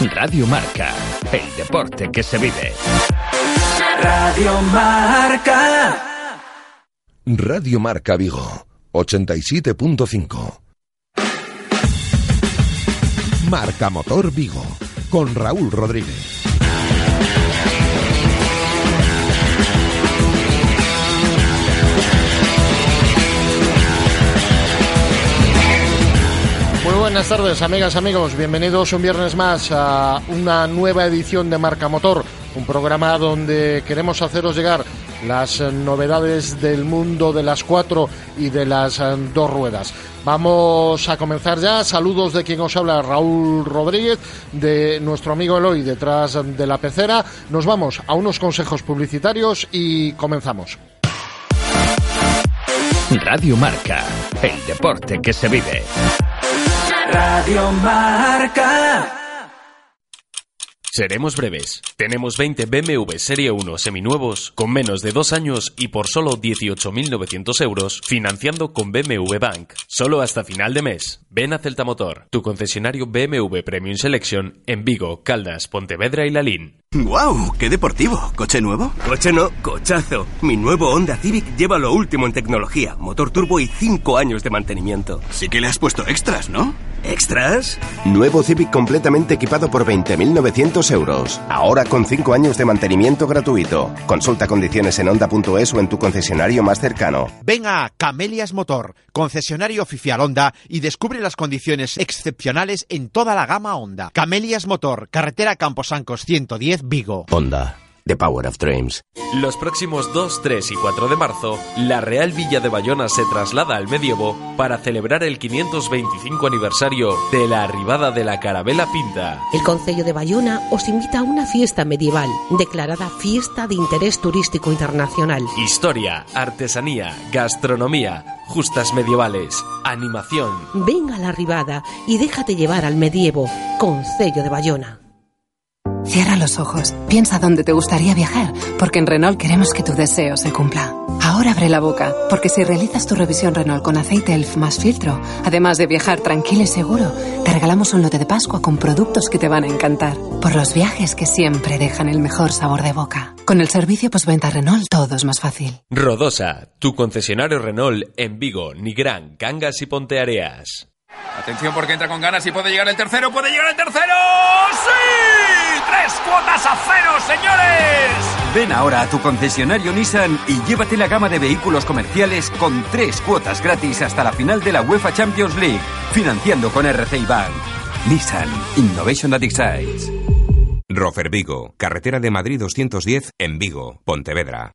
Radio Marca, el deporte que se vive. Radio Marca. Radio Marca Vigo, 87.5. Marca Motor Vigo, con Raúl Rodríguez. Buenas tardes, amigas, amigos. Bienvenidos un viernes más a una nueva edición de Marca Motor, un programa donde queremos haceros llegar las novedades del mundo de las cuatro y de las dos ruedas. Vamos a comenzar ya. Saludos de quien os habla, Raúl Rodríguez, de nuestro amigo Eloy, detrás de la pecera. Nos vamos a unos consejos publicitarios y comenzamos. Radio Marca, el deporte que se vive. Radio Marca. Seremos breves. Tenemos 20 BMW Serie 1 seminuevos con menos de dos años y por solo 18.900 euros financiando con BMW Bank. Solo hasta final de mes. Ven a Celta Motor, tu concesionario BMW Premium Selection en Vigo, Caldas, Pontevedra y Lalín. ¡Guau! ¡Qué deportivo! ¿Coche nuevo? Coche no, cochazo. Mi nuevo Honda Civic lleva lo último en tecnología, motor turbo y 5 años de mantenimiento. Sí que le has puesto extras, ¿no? ¿Extras? Nuevo Civic completamente equipado por 20.900 euros. Ahora con 5 años de mantenimiento gratuito. Consulta condiciones en Honda.es o en tu concesionario más cercano. Ven a Camelias Motor, concesionario oficial Honda, y descubre las condiciones excepcionales en toda la gama Honda. Camelias Motor, carretera Camposancos 110, Vigo. Honda. The Power of Dreams. Los próximos 2, 3 y 4 de marzo, la Real Villa de Bayona se traslada al medievo para celebrar el 525 aniversario de la arribada de la Carabela Pinta. El Concello de Bayona os invita a una fiesta medieval, declarada Fiesta de Interés Turístico Internacional. Historia, artesanía, gastronomía, justas medievales, animación. Ven a la arribada y déjate llevar al medievo, Concello de Bayona. Cierra los ojos, piensa dónde te gustaría viajar, porque en Renault queremos que tu deseo se cumpla. Ahora abre la boca, porque si realizas tu revisión Renault con aceite ELF más filtro, además de viajar tranquilo y seguro, te regalamos un lote de Pascua con productos que te van a encantar. Por los viajes que siempre dejan el mejor sabor de boca. Con el servicio postventa Renault todo es más fácil. Rodosa, tu concesionario Renault en Vigo, Nigrán, Cangas y Ponteareas. Atención porque entra con ganas y puede llegar el tercero, puede llegar el tercero. ¡Sí! ¡Tres cuotas a cero, señores! Ven ahora a tu concesionario Nissan y llévate la gama de vehículos comerciales con tres cuotas gratis hasta la final de la UEFA Champions League, financiando con RCI Bank. Nissan Innovation that excites. Rofer Vigo, carretera de Madrid 210 en Vigo, Pontevedra.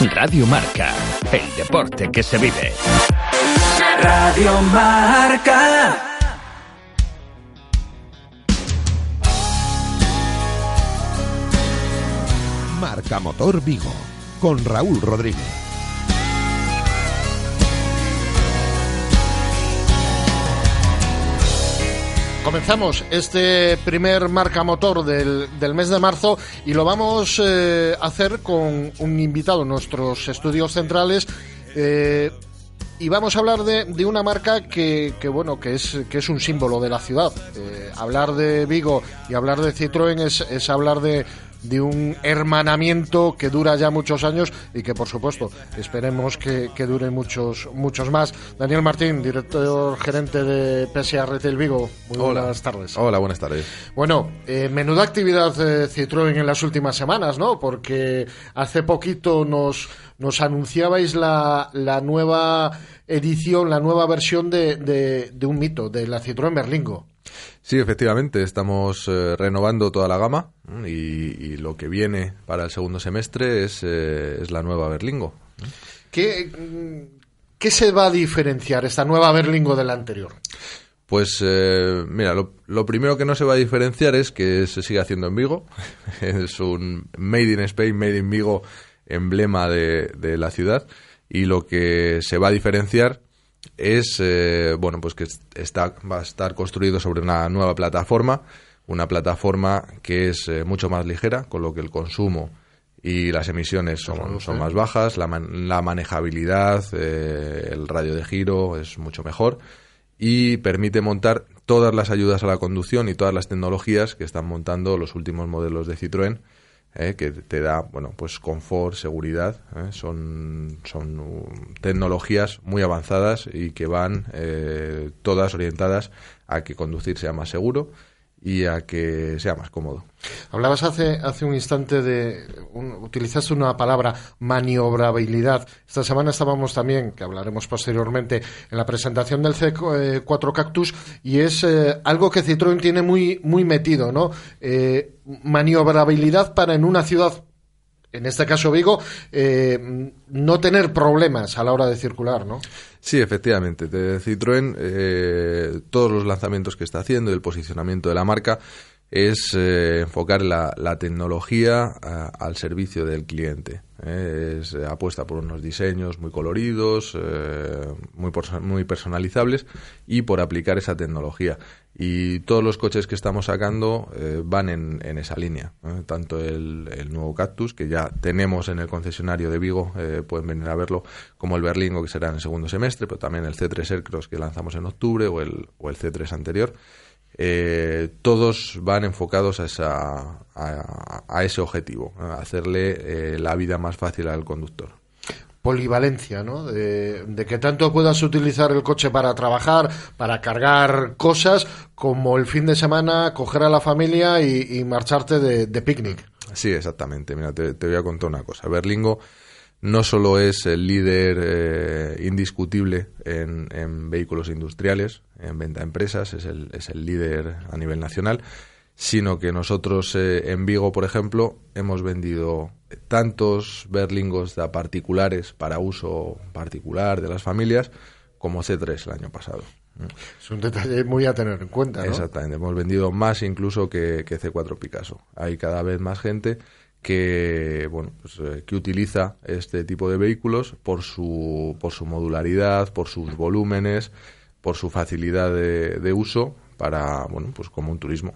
Radio Marca, el deporte que se vive. Radio Marca. Marca Motor Vigo, con Raúl Rodríguez. Comenzamos este primer marca motor del, del mes de marzo y lo vamos eh, a hacer con un invitado en nuestros estudios centrales. eh, y vamos a hablar de, de una marca que, que, bueno que es que es un símbolo de la ciudad. Eh, hablar de Vigo y hablar de Citroën es, es hablar de, de un hermanamiento que dura ya muchos años y que por supuesto esperemos que, que dure muchos muchos más. Daniel Martín, director gerente de PSA Retail Vigo. Muy Hola. buenas tardes. Hola, buenas tardes. Bueno, eh, menuda actividad eh, Citroën en las últimas semanas, ¿no? Porque hace poquito nos, nos anunciabais la, la nueva edición, la nueva versión de, de, de un mito, de la Citroën Berlingo. Sí, efectivamente, estamos eh, renovando toda la gama y, y lo que viene para el segundo semestre es, eh, es la nueva Berlingo. ¿Qué, ¿Qué se va a diferenciar esta nueva Berlingo de la anterior? Pues eh, mira, lo, lo primero que no se va a diferenciar es que se sigue haciendo en Vigo. es un Made in Spain, Made in Vigo, emblema de, de la ciudad. Y lo que se va a diferenciar es, eh, bueno, pues que está, va a estar construido sobre una nueva plataforma, una plataforma que es eh, mucho más ligera, con lo que el consumo y las emisiones son, son más bajas, la, man- la manejabilidad, eh, el radio de giro es mucho mejor y permite montar todas las ayudas a la conducción y todas las tecnologías que están montando los últimos modelos de Citroën eh, que te da bueno pues confort seguridad eh, son son um, tecnologías muy avanzadas y que van eh, todas orientadas a que conducir sea más seguro y a que sea más cómodo. Hablabas hace, hace un instante de, utilizaste una palabra, maniobrabilidad. Esta semana estábamos también, que hablaremos posteriormente, en la presentación del C4 Cactus y es eh, algo que Citroën tiene muy, muy metido, ¿no? Eh, maniobrabilidad para en una ciudad en este caso Vigo, eh, no tener problemas a la hora de circular, ¿no? Sí, efectivamente. De Citroën, eh, todos los lanzamientos que está haciendo el posicionamiento de la marca es eh, enfocar la, tecnología al servicio del cliente. es apuesta por unos diseños muy coloridos, muy, muy personalizables y por aplicar esa tecnología y todos los coches que estamos sacando eh, van en, en, esa línea. Tanto el, nuevo Cactus, que ya tenemos en el concesionario de Vigo, eh, pueden venir a verlo, como el Berlingo, que será en el segundo semestre, pero también el C3 Aircross, que lanzamos en octubre, o el, o el C3 anterior. Eh, todos van enfocados a, esa, a, ese objetivo, a hacerle la vida más fácil al conductor polivalencia, ¿no? De, que tanto puedas utilizar el coche para trabajar, para cargar cosas, como el fin de semana coger a la familia y, marcharte de, picnic. Sí, exactamente. Mira, te, voy a contar una cosa. Berlingo no solo es el líder eh, indiscutible en, vehículos industriales, en venta a empresas, es el, es el líder a nivel nacional, sino que nosotros eh, en Vigo, por ejemplo, hemos vendido tantos berlingos de particulares para uso particular de las familias como C3 el año pasado. Es un detalle muy a tener en cuenta. ¿no? Exactamente, hemos vendido más incluso que, C4 Picasso. Hay cada vez más gente que bueno pues, eh, que utiliza este tipo de vehículos por su por su modularidad, por sus volúmenes, por su facilidad de, de uso para bueno pues como un turismo.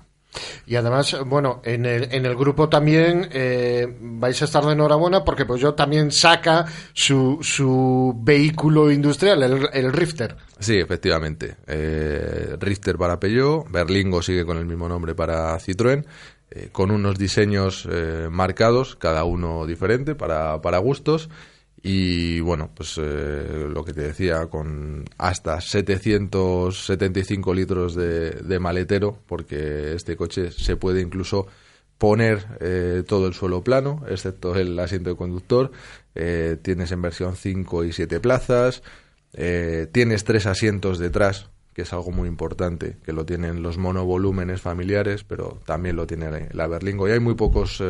Y además, bueno, en el, en el grupo también eh, vais a estar de enhorabuena porque pues yo también saca su, su vehículo industrial, el, el Rifter. Sí, efectivamente. Eh, Rifter para Peugeot, Berlingo sigue con el mismo nombre para Citroën, eh, con unos diseños marcados, cada uno diferente para, para gustos y bueno, pues eh, lo que te decía, con hasta 775 litros de, maletero, porque este coche se puede incluso poner eh, todo el suelo plano, excepto el asiento de conductor. Eh, tienes en versión 5 y 7 plazas. tienes tres asientos detrás, que es algo muy importante, que lo tienen los monovolúmenes familiares, pero también lo tiene la Berlingo. Y hay muy pocos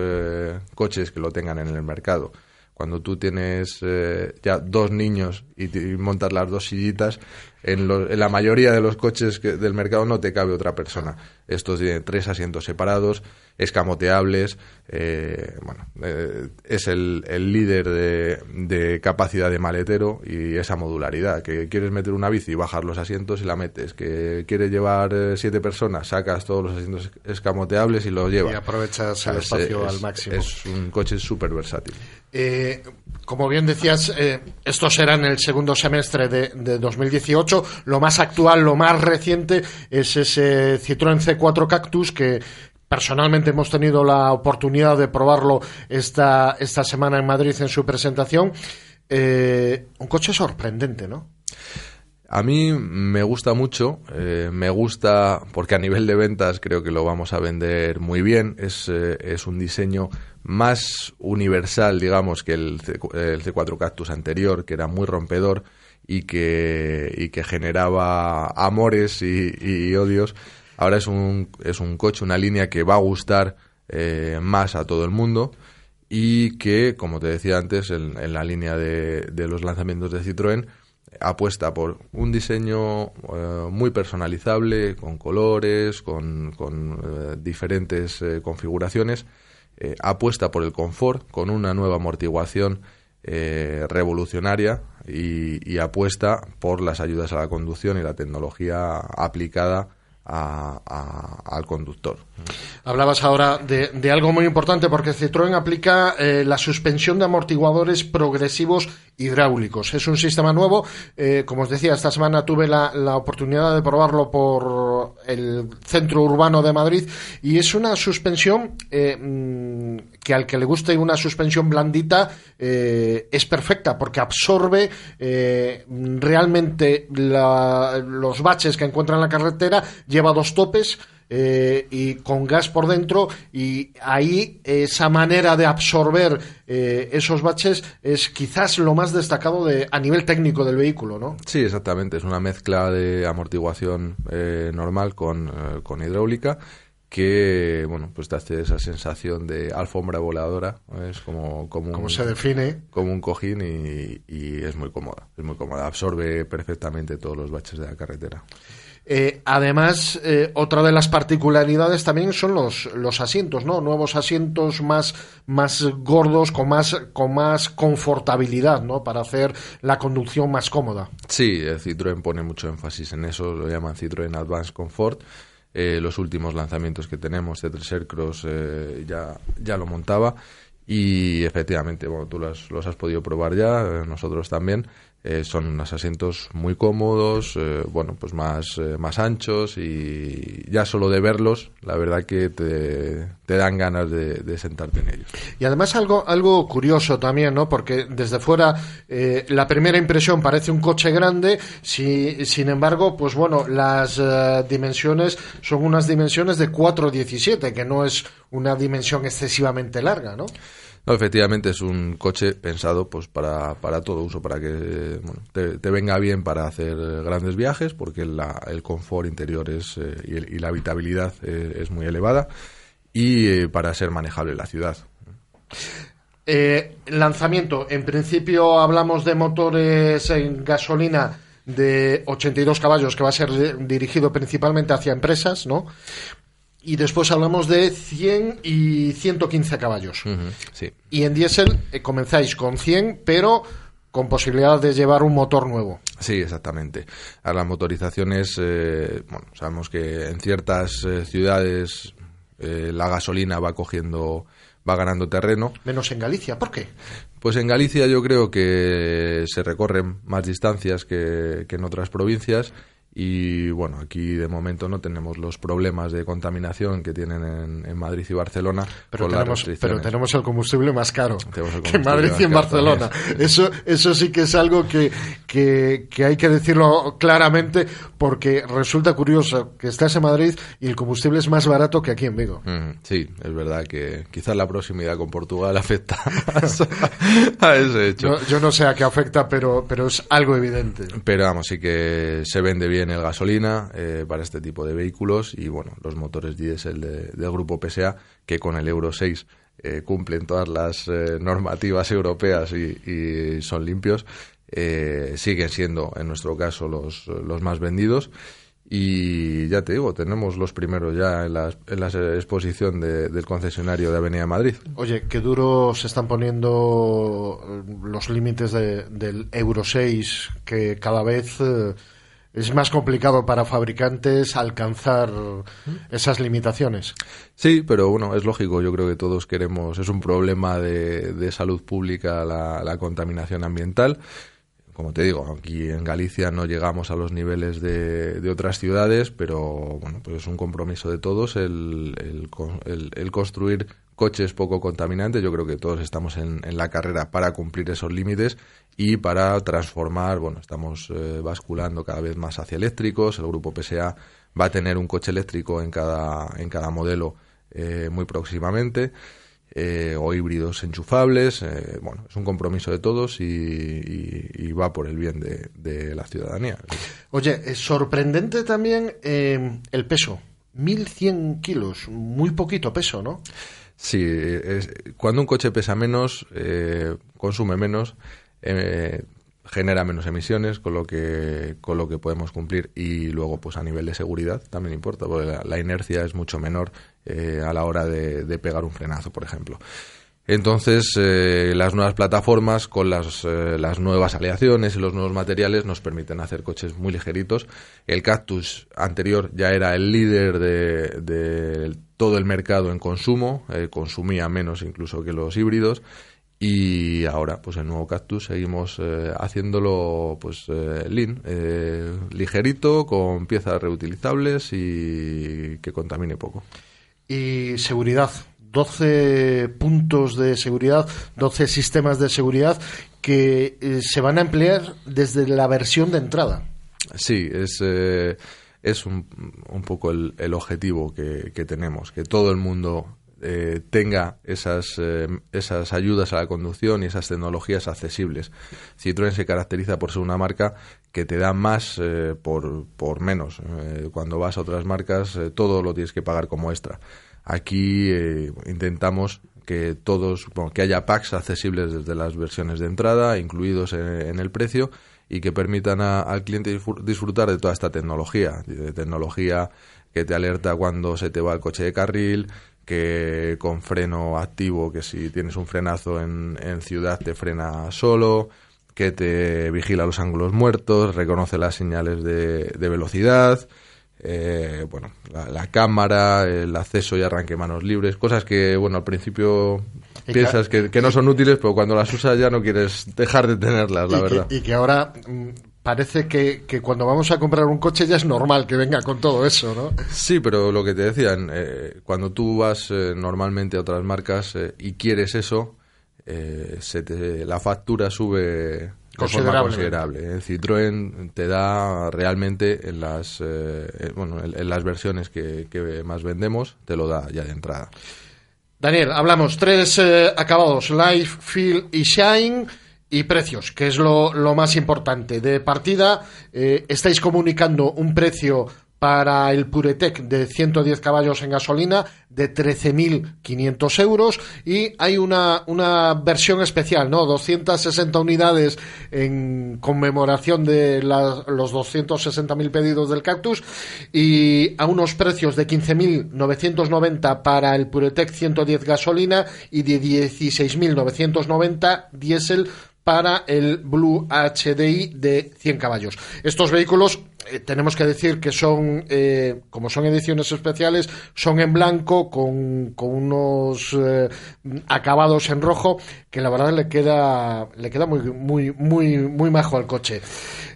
coches que lo tengan en el mercado cuando tú tienes eh, ya dos niños y, montas las dos sillitas, en, en, la mayoría de los coches del mercado no te cabe otra persona. Estos tienen tres asientos separados, escamoteables. Eh, bueno, eh, es el, el líder de, de, capacidad de maletero y esa modularidad. Que quieres meter una bici y bajar los asientos y la metes. Que quieres llevar eh, siete personas, sacas todos los asientos escamoteables y los llevas. Y aprovechas el espacio al máximo. Es un coche súper versátil. como bien decías, esto será en el segundo semestre de, de 2018. Lo más actual, lo más reciente es ese Citroën C cuatro Cactus que personalmente hemos tenido la oportunidad de probarlo esta, esta semana en Madrid en su presentación. Eh, un coche sorprendente, ¿no? A mí me gusta mucho, eh, me gusta porque a nivel de ventas creo que lo vamos a vender muy bien, es, eh, es un diseño más universal, digamos, que el, C, el C4 Cactus anterior, que era muy rompedor y que, y que generaba amores y odios. Ahora es un, es un coche, una línea que va a gustar eh, más a todo el mundo y que, como te decía antes, en, la línea de, de, los lanzamientos de Citroën, apuesta por un diseño eh, muy personalizable, con colores, con, con eh, diferentes configuraciones, apuesta por el confort, con una nueva amortiguación revolucionaria y, apuesta por las ayudas a la conducción y la tecnología aplicada al conductor. Hablabas ahora de, algo muy importante porque Citroën aplica eh, la suspensión de amortiguadores progresivos hidráulicos. Es un sistema nuevo. Eh, como os decía, esta semana tuve la, oportunidad de probarlo por el centro urbano de Madrid y es una suspensión eh, mm, que al que le guste una suspensión blandita eh, es perfecta porque absorbe eh, realmente la- los baches que encuentra en la carretera, lleva dos topes. Eh, y con gas por dentro y ahí esa manera de absorber eh, esos baches es quizás lo más destacado de, a nivel técnico del vehículo, ¿no? Sí, exactamente. Es una mezcla de amortiguación eh, normal con, eh, con hidráulica que, bueno, pues te hace esa sensación de alfombra voladora. Es como, como, Como un, se define. como un cojín y, y es muy cómoda. Es muy cómoda. Absorbe perfectamente todos los baches de la carretera. Eh, además, eh, otra de las particularidades también son los, los asientos, ¿no? Nuevos asientos más, más gordos, con más, con más confortabilidad, ¿no? Para hacer la conducción más cómoda. Sí, el Citroën pone mucho énfasis en eso, lo llaman Citroën Advanced Comfort. Eh, los últimos lanzamientos que tenemos, C3 Aircross, eh, ya, ya lo montaba. Y efectivamente, bueno, tú los, los has podido probar ya, eh, nosotros también. Eh, son unos asientos muy cómodos, eh, bueno, pues más, eh, más anchos y ya solo de verlos, la verdad que te, dan ganas de, sentarte en ellos. Y además algo, algo curioso también, ¿no? Porque desde fuera eh, la primera impresión parece un coche grande, si, sin embargo, pues bueno, las dimensiones son unas dimensiones de 4,17, que no es una dimensión excesivamente larga, ¿no? No, efectivamente es un coche pensado pues para, para todo uso, para que bueno, te, venga bien para hacer grandes viajes, porque el confort interior es, eh, y, la habitabilidad eh, es muy elevada, y eh, para ser manejable en la ciudad. Lanzamiento, en principio hablamos de motores en gasolina de 82 caballos que va a ser dirigido principalmente hacia empresas, ¿no? Y después hablamos de 100 y 115 caballos. Sí. Y en diésel eh, comenzáis con 100, pero con posibilidad de llevar un motor nuevo. Sí, exactamente. A las motorizaciones, eh, bueno, sabemos que en ciertas eh, ciudades eh, la gasolina va cogiendo, va ganando terreno. Menos en Galicia, ¿por qué? Pues en Galicia yo creo que se recorren más distancias que, que en otras provincias y bueno, aquí de momento no tenemos los problemas de contaminación que tienen en, en Madrid y Barcelona Pero con tenemos, pero tenemos el combustible más caro que en Madrid y en Barcelona. también. Eso, eso sí que es algo que, que, que hay que decirlo claramente porque resulta curioso que estás en Madrid y el combustible es más barato que aquí en Vigo. Mm, Sí, es verdad que quizás la proximidad con Portugal afecta a ese hecho. No- yo no sé a qué afecta, pero, pero es algo evidente. Pero vamos, sí que se vende bien el gasolina eh, para este tipo de vehículos y bueno, los motores diésel de- del grupo PSA que con el Euro 6 eh, cumplen todas las eh, normativas europeas y, son limpios, eh, siguen siendo en nuestro caso los, los más vendidos. Y ya te digo, tenemos los primeros ya en la, en la exposición de- del concesionario de Avenida Madrid. Oye, qué duro se están poniendo los límites de- del Euro 6, que cada vez es más complicado para fabricantes alcanzar esas limitaciones. Sí, pero bueno, es lógico. Yo creo que todos queremos. Es un problema de, de salud pública la, la contaminación ambiental. Como te digo, aquí en Galicia no llegamos a los niveles de, de otras ciudades, pero bueno, pues es un compromiso de todos el, el el- el construir coches poco contaminantes. Yo creo que todos estamos en, en la carrera para cumplir esos límites y para transformar. Bueno, estamos eh, basculando cada vez más hacia eléctricos. El grupo PSA va a tener un coche eléctrico en cada, en cada modelo eh, muy próximamente. eh, o híbridos enchufables. eh, bueno, es un compromiso de todos y, y- va por el bien de, la ciudadanía. Oye, es sorprendente también eh, el peso. 1.100 kilos, muy poquito peso, ¿no? Sí, es- cuando un coche pesa menos, eh, consume menos, eh, genera menos emisiones, con lo que con lo que podemos cumplir y luego, pues a nivel de seguridad también importa, porque la, inercia es mucho menor eh, a la hora de pegar un frenazo, por ejemplo. Entonces, eh, las nuevas plataformas con las, eh, las nuevas aleaciones y los nuevos materiales nos permiten hacer coches muy ligeritos. El Cactus anterior ya era el líder de, de todo el mercado en consumo, eh, consumía menos incluso que los híbridos y ahora, pues el nuevo Cactus seguimos eh, haciéndolo pues lean, ligerito, con piezas reutilizables y que contamine poco. Y seguridad, 12 puntos de seguridad, 12 sistemas de seguridad que eh, se van a emplear desde la versión de entrada. Sí, es, eh, es un, un poco el, el objetivo que, que tenemos, que todo el mundo eh, tenga esas, eh, esas ayudas a la conducción y esas tecnologías accesibles. Citroën se caracteriza por ser una marca que te da más eh, por, por menos. Cuando vas a otras marcas, todo lo tienes que pagar como extra. Aquí eh, intentamos que todos, bueno, que haya packs accesibles desde las versiones de entrada, incluidos en, el precio, y que permitan a- al cliente disfr- disfrutar de toda esta tecnología, de tecnología que te alerta cuando se te va el coche de carril, que con freno activo, que si tienes un frenazo en, en ciudad te frena solo, que te vigila los ángulos muertos, reconoce las señales de, de velocidad, eh, bueno, la, la cámara, el acceso y arranque manos libres, cosas que, bueno, al principio Y piensas que, que no son útiles, pero cuando las usas ya no quieres dejar de tenerlas, la y, verdad. Que, y que ahora mm, parece que, que cuando vamos a comprar un coche ya es normal que venga con todo eso, ¿no? Sí, pero lo que te decían, eh, cuando tú vas eh, normalmente a otras marcas y quieres eso, se te- la factura sube Considerable. considerable. El Citroën te da realmente en las, eh, eh, bueno, en, en las versiones que, que más vendemos, te lo da ya de entrada. Daniel, hablamos tres eh, acabados, Life, Feel y Shine y precios, que es lo, lo más importante. De partida, eh, estáis comunicando un precio para el Puretec de 110 caballos en gasolina de 13.500 euros y hay una, una versión especial, ¿no? 260 unidades en conmemoración de la- los 260.000 pedidos del Cactus y a unos precios de 15.990 para el Puretec 110 gasolina y de 16.990 diésel para el Blue HDI de 100 caballos. Estos vehículos eh, tenemos que decir que son, eh, como son ediciones especiales, son en blanco con, unos eh, acabados en rojo que la verdad le queda, le queda muy, muy, muy, muy majo al coche.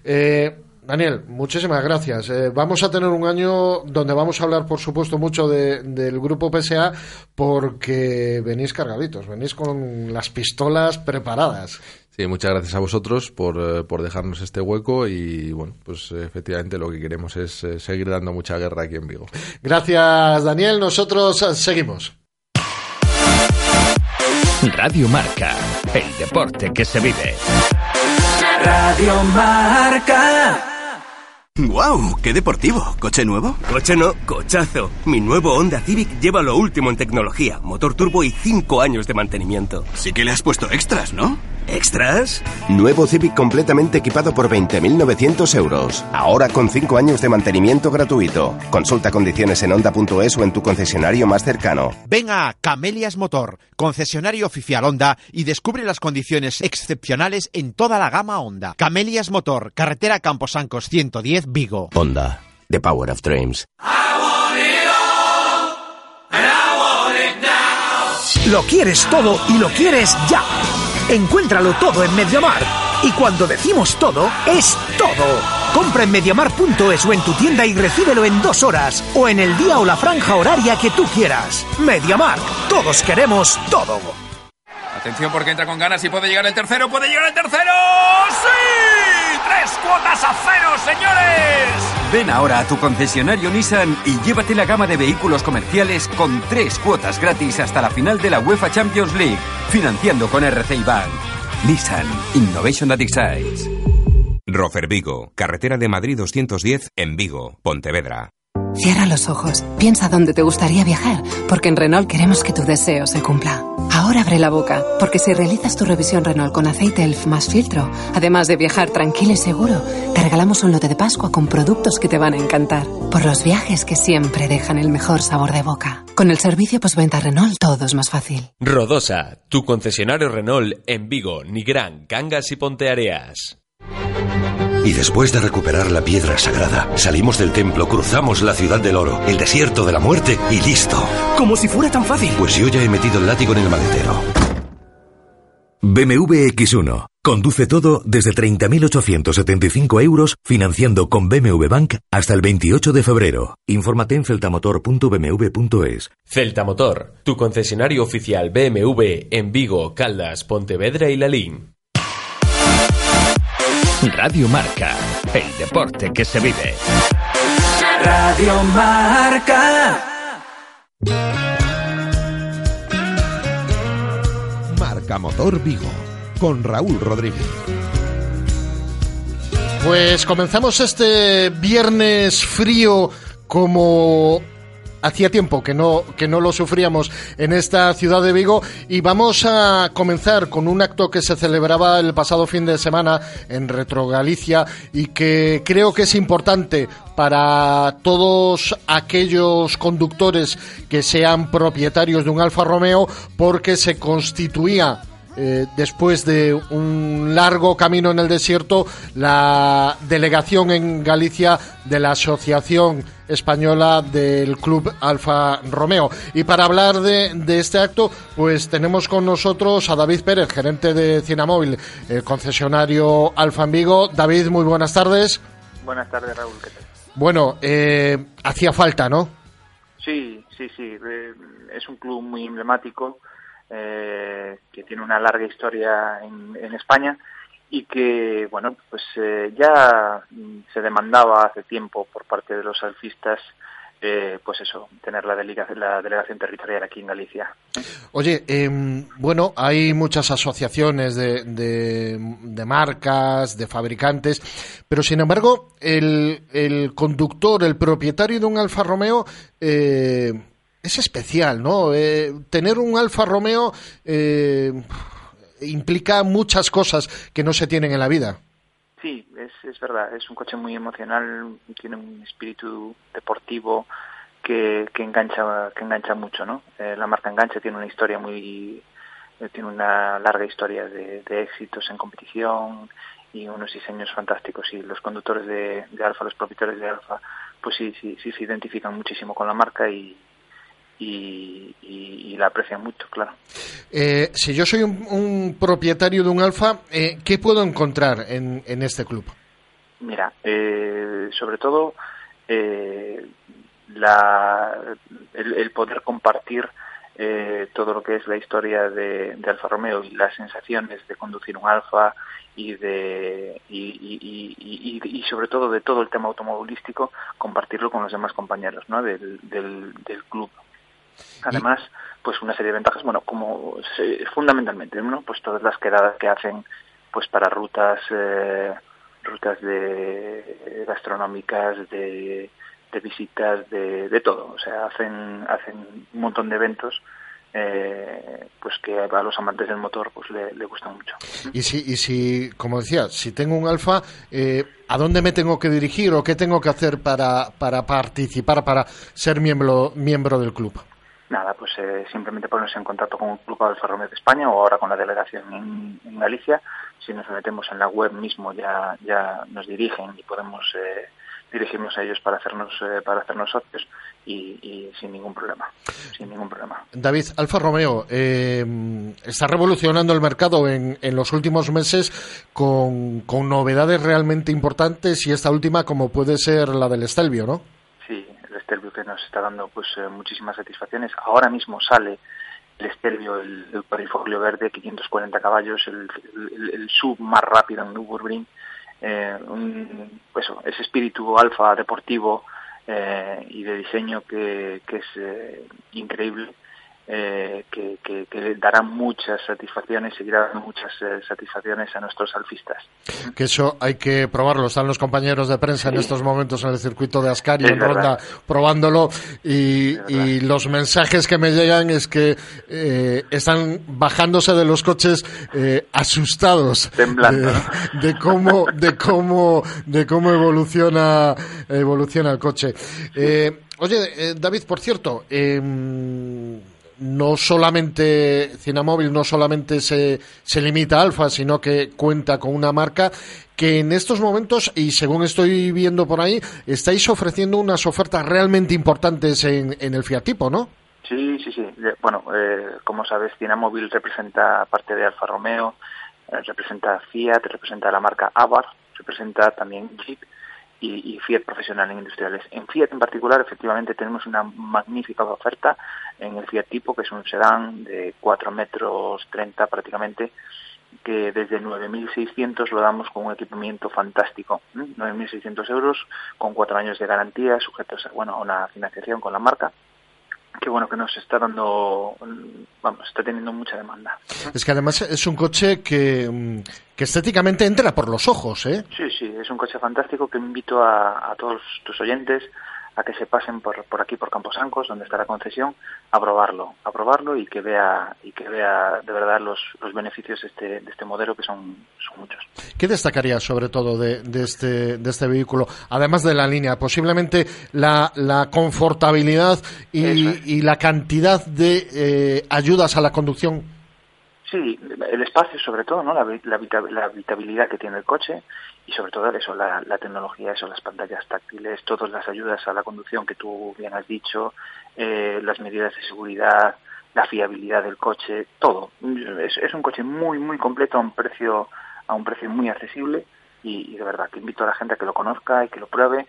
Eh, Daniel, muchísimas gracias. Vamos a tener un año donde vamos a hablar, por supuesto, mucho de- del grupo PSA porque venís cargaditos, venís con las pistolas preparadas. Sí, muchas gracias a vosotros por, eh, por dejarnos este hueco y bueno, pues eh, efectivamente lo que queremos es eh, seguir dando mucha guerra aquí en Vigo. Gracias, Daniel. Nosotros seguimos. Radio Marca, el deporte que se vive. Radio Marca. ¡Guau! ¡Qué deportivo! ¿Coche nuevo? Coche no, cochazo. Mi nuevo Honda Civic lleva lo último en tecnología, motor turbo y 5 años de mantenimiento. Sí que le has puesto extras, ¿no? ¿Extras? Nuevo Civic completamente equipado por 20.900 euros. Ahora con 5 años de mantenimiento gratuito. Consulta condiciones en onda.es o en tu concesionario más cercano. Ven a Camelias Motor, concesionario oficial Honda, y descubre las condiciones excepcionales en toda la gama Honda. Camelias Motor, carretera Camposancos 110, Vigo. Honda, the power of dreams. Lo quieres todo y lo quieres ya. Encuéntralo todo en Mediamar. Y cuando decimos todo, es todo. Compra en mediamar.es o en tu tienda y recíbelo en dos horas. O en el día o la franja horaria que tú quieras. Mediamar. Todos queremos todo. Atención porque entra con ganas y puede llegar el tercero, puede llegar el tercero. ¡Sí! ¡Tres cuotas a cero, señores! Ven ahora a tu concesionario Nissan y llévate la gama de vehículos comerciales con tres cuotas gratis hasta la final de la UEFA Champions League, financiando con RCI Bank. Nissan Innovation that excites. Rofer Vigo, carretera de Madrid 210 en Vigo, Pontevedra. Cierra los ojos, piensa dónde te gustaría viajar, porque en Renault queremos que tu deseo se cumpla. Ahora abre la boca, porque si realizas tu revisión Renault con aceite ELF más filtro, además de viajar tranquilo y seguro, te regalamos un lote de Pascua con productos que te van a encantar. Por los viajes que siempre dejan el mejor sabor de boca. Con el servicio postventa Renault todo es más fácil. Rodosa, tu concesionario Renault en Vigo, Nigrán, Cangas y Ponteareas. Y después de recuperar la piedra sagrada, salimos del templo, cruzamos la ciudad del oro, el desierto de la muerte y listo. Como si fuera tan fácil. Pues yo ya he metido el látigo en el maletero. BMW X1. Conduce todo desde 30.875 euros financiando con BMW Bank hasta el 28 de febrero. Infórmate en celtamotor.bmw.es. Celtamotor, tu concesionario oficial BMW en Vigo, Caldas, Pontevedra y Lalín. Radio Marca, el deporte que se vive. Radio Marca. Marca Motor Vigo con Raúl Rodríguez. Pues comenzamos este viernes frío como hacía tiempo que no, que no lo sufríamos en esta ciudad de Vigo. Y vamos a comenzar con un acto que se celebraba el pasado fin de semana en Retro Galicia y que creo que es importante para todos aquellos conductores que sean propietarios de un Alfa Romeo porque se constituía eh, después de un largo camino en el desierto, la delegación en Galicia de la Asociación Española del Club Alfa Romeo. Y para hablar de, de este acto, pues tenemos con nosotros a David Pérez, gerente de Cinamóvil, el concesionario Alfa en Vigo. David, muy buenas tardes. Buenas tardes, Raúl. ¿qué tal? Bueno, eh, hacía falta, ¿no? Sí, sí, sí. eh, es un club muy emblemático eh, que tiene una larga historia en, en España y que, bueno, pues eh, ya se demandaba hace tiempo por parte de los alcistas, eh, pues eso, tener la, delegación, la delegación territorial aquí en Galicia. Oye, em, bueno, hay muchas asociaciones de, de- de marcas, de fabricantes, pero sin embargo, el, el conductor, el propietario de un Alfa Romeo, eh, es especial, ¿no? Eh, tener un Alfa Romeo eh, implica muchas cosas que no se tienen en la vida. Sí, es, es verdad, es un coche muy emocional, tiene un espíritu deportivo que, que engancha que engancha mucho, ¿no? Eh, la marca Engancha tiene una historia muy eh, tiene una larga historia de, éxitos en competición y unos diseños fantásticos y los conductores de, de Alfa, los propietarios de Alfa, pues sí, sí, sí se identifican muchísimo con la marca y y, y- y la aprecian mucho, claro. Eh, si yo soy un, un propietario de un Alfa, eh, ¿qué puedo encontrar en, en este club? Mira, eh, sobre todo eh, la, el, el poder compartir eh, todo lo que es la historia de, de Alfa Romeo y las sensaciones de conducir un Alfa y de y, y- y- y- y sobre todo de todo el tema automovilístico compartirlo con los demás compañeros ¿no? del, del, del club además pues una serie de ventajas bueno como se- fundamentalmente no pues todas las quedadas que hacen pues para rutas eh, rutas de gastronómicas de, de visitas de, de todo. O sea hacen hacen un montón de eventos eh, pues que a los amantes del motor pues le, le gustan mucho. Y si, y si, como decía, si tengo un Alfa, eh, ¿a dónde me tengo que dirigir o qué tengo que hacer para, para participar, para ser miembro, miembro del club? Nada, pues eh, simplemente ponerse en contacto con el Club Alfa Romeo de España o ahora con la delegación en, Galicia. Si nos metemos en la web mismo ya ya nos dirigen y podemos eh, dirigirnos a ellos para hacernos eh, para hacernos socios y, y sin ningún problema, sin ningún problema. David, Alfa Romeo eh, está revolucionando el mercado en, en los últimos meses con, con novedades realmente importantes y esta última como puede ser la del Stelvio, ¿no? Sí, el Stelvio que nos está dando pues eh, muchísimas satisfacciones. Ahora mismo sale el Stelvio, el, el cuadrifoglio verde, 540 caballos, el, sub más rápido en Nürburgring, eh, un, pues, ese espíritu alfa deportivo eh, y de diseño que, que es eh, increíble, eh, que, que, que dará muchas satisfacciones, seguirá dando muchas eh, satisfacciones a nuestros alfistas. Que eso hay que probarlo. Están los compañeros de prensa en estos momentos en el circuito de Ascari, Es en verdad. Ronda, probándolo. Y, y los mensajes que me llegan es que eh, están bajándose de los coches asustados Temblando, de, de cómo, de cómo, de cómo evoluciona, evoluciona el coche. Oye, David, por cierto, em, no solamente Cinamóvil no solamente se, se limita a Alfa, sino que cuenta con una marca que en estos momentos, y según estoy viendo por ahí, estáis ofreciendo unas ofertas realmente importantes en, en el Fiat Tipo, ¿no? Sí, sí, sí. Bueno, eh, como sabes, Móvil representa parte de Alfa Romeo, eh, representa Fiat, representa la marca Abarth, representa también Jeep y, Fiat profesional en industriales. En Fiat en particular, efectivamente, tenemos una magnífica oferta en el Fiat Tipo, que es un sedán de 4 metros 30 prácticamente, que desde 9.600 lo damos con un equipamiento fantástico. 9.600 euros con cuatro años de garantía, sujetos a, bueno, a una financiación con la marca que bueno que nos está dando vamos está teniendo mucha demanda. Es que además es un coche que, mm, que estéticamente entra por los ojos eh sí sí es un coche fantástico que invito a, a todos tus oyentes a que se pasen por, por aquí por Camposancos, donde está la concesión, a probarlo, a probarlo y que vea y que vea de verdad los, los beneficios de este, de este modelo que son, son muchos. ¿Qué destacaría sobre todo de, de, este, de este vehículo, además de la línea? Posiblemente la, la confortabilidad y, y la cantidad de eh, ayudas a la conducción. Sí, el espacio sobre todo, ¿no? La, la, la habitabilidad que tiene el coche y sobre todo eso, la, tecnología, eso, las pantallas táctiles, todas las ayudas a la conducción que tú bien has dicho, eh, las medidas de seguridad, la fiabilidad del coche, todo. Es, un coche muy, muy completo a un precio, a un precio muy accesible y, y de verdad que invito a la gente a que lo conozca y que lo pruebe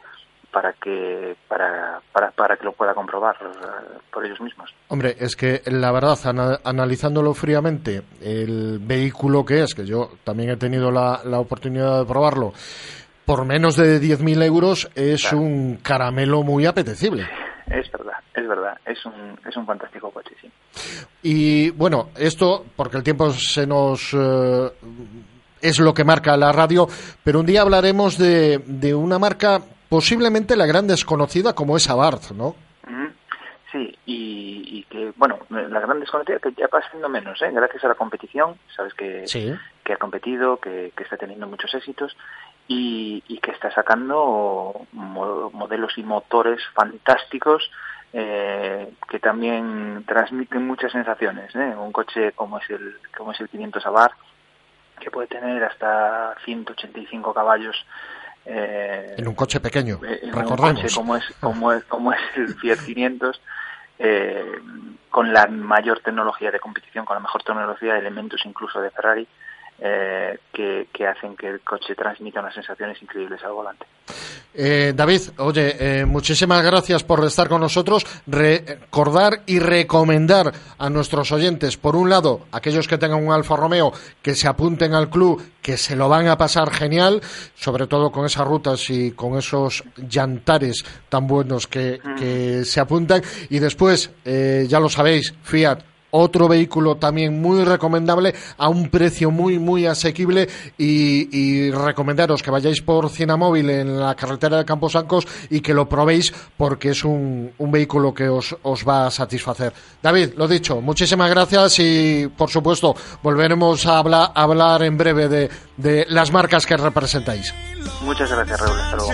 para que para, para, para, que lo pueda comprobar eh, por ellos mismos. Hombre, es que la verdad, analizándolo fríamente, el vehículo que es, que yo también he tenido la, la oportunidad de probarlo, por menos de 10.000 euros es un caramelo muy apetecible. Es verdad, es verdad, es un, es un fantástico coche, sí. Y bueno, esto, porque el tiempo se nos... Eh, es lo que marca la radio, pero un día hablaremos de, de una marca posiblemente la gran desconocida como es Abarth, ¿no? Sí, y, que, bueno, la gran desconocida que ya va siendo menos, ¿eh? gracias a la competición, sabes que, que ha competido, que, está teniendo muchos éxitos y, que está sacando modelos y motores fantásticos eh, que también transmiten muchas sensaciones. ¿eh? Un coche como es el como es el 500 Abarth, que puede tener hasta 185 caballos eh, en un coche pequeño, en Un coche como es, como es, como es el Fiat 500, eh, con la mayor tecnología de competición, con la mejor tecnología de elementos incluso de Ferrari, eh, que, hacen que el coche transmita unas sensaciones increíbles al volante. Eh, David, oye, eh, muchísimas gracias por estar con nosotros. Recordar y recomendar a nuestros oyentes, por un lado, aquellos que tengan un Alfa Romeo, que se apunten al club, que se lo van a pasar genial, sobre todo con esas rutas y con esos llantares tan buenos que, que se apuntan. Y después, ya lo sabéis, Fiat otro vehículo también muy recomendable a un precio muy, muy asequible y, recomendaros que vayáis por Móvil en la carretera de Camposancos y que lo probéis porque es un, vehículo que os, os va a satisfacer. David, lo dicho, muchísimas gracias y por supuesto volveremos a hablar, hablar en breve de, de las marcas que representáis. Muchas gracias, Raúl. Hasta luego.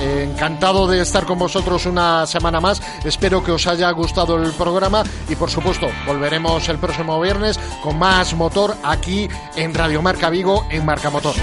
Encantado de estar con vosotros una semana más. Espero que os haya gustado el programa y por supuesto volveremos el próximo viernes con más motor aquí en Radio Marca Vigo en Marca Motor.